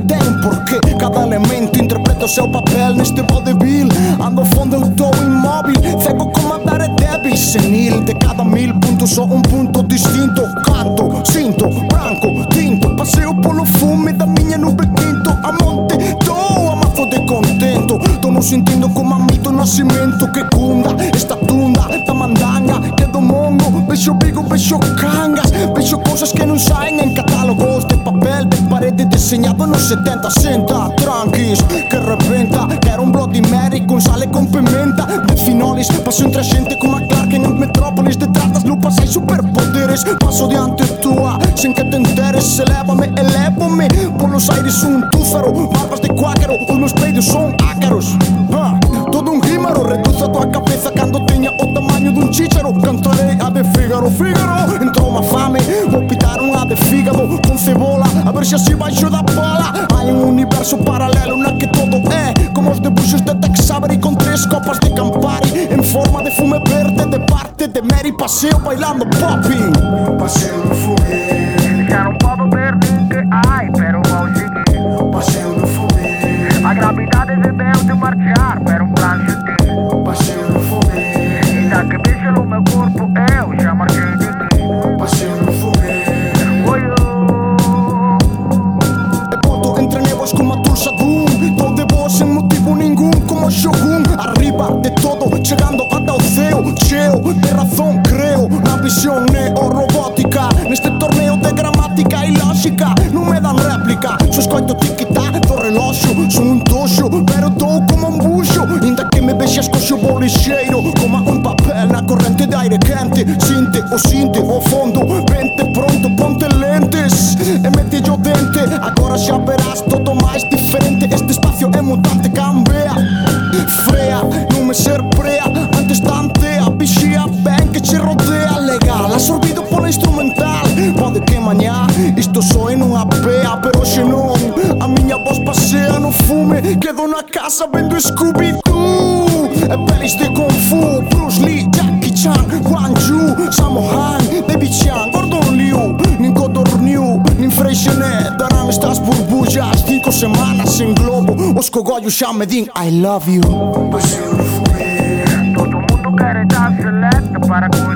tem porqué Cada elemento interpreta o seu papel neste vodevil Ando fondo eu tô imóvel Cego como andar é débil Senil de cada mil pontos Só um ponto distinto. Canto, sinto, branco, tinto. Passeio polo fume da minha nube quinto A monte, tô amado de contento Tô no sentindo como amigo nascimento Que cunda esta tunda da mandanga Que do mongo Beijo bigo, beijo cangas Beijo coisas que não saem em catálogos de te disegnavano 70 senta Tranquis, che repenta Che era un bloody Mary con sale con pimenta Bitfinolis, passione trascente come a Clark in Metropolis Detrás das lupas hay superpoderes Paso diante tua, sin que te enteres Elévame, elévame Buenos Aires un túfero, barbas de cuáquero Os meus peidos são se así baixo da bola Hai un universo paralelo na que todo é Como os debuxos de Tex Avery Con tres copas de Campari En forma de fume verde De parte de Mary. Paseo bailando popping Paseo no fume, Já não posso ver ninguém, ai, pero vou seguir. paseo no fume, A gravidade veio de marchar, pero um plano de paseo no fume, E da que bicho no meu corpo, de todo, chegando ata o céu Cheo de razón, creo, na visión neorobótica Neste torneo de gramática e lógica Non me dan réplica, só escoito tic-tac do reloxo Son un toxo, pero tô como un buxo Inda que me vexas coxo bolixeiro Coma un papel na corrente de aire quente. Sinte o sinte o fondo Vente pronto, ponte lentes. E mete o dente Agora xa verás todo máis diferente. Este espacio é mutante come serprea Antestante a pixía ben que che rodea Legal, absorbido pola instrumental. Pode que mañá isto soe nunha pea Pero hoxe non, a miña voz pasea no fume Quedo na casa vendo Scooby-Doo. E pelis de Kung Fu, Bruce Lee, Jackie Chan Wang Yu, Samohan, Baby Chan, Gordon Liu Nin Codorniu, nin Freixenet Darán estas burbullas cinco semanas en globo Os cogollos xa me din I love you. para com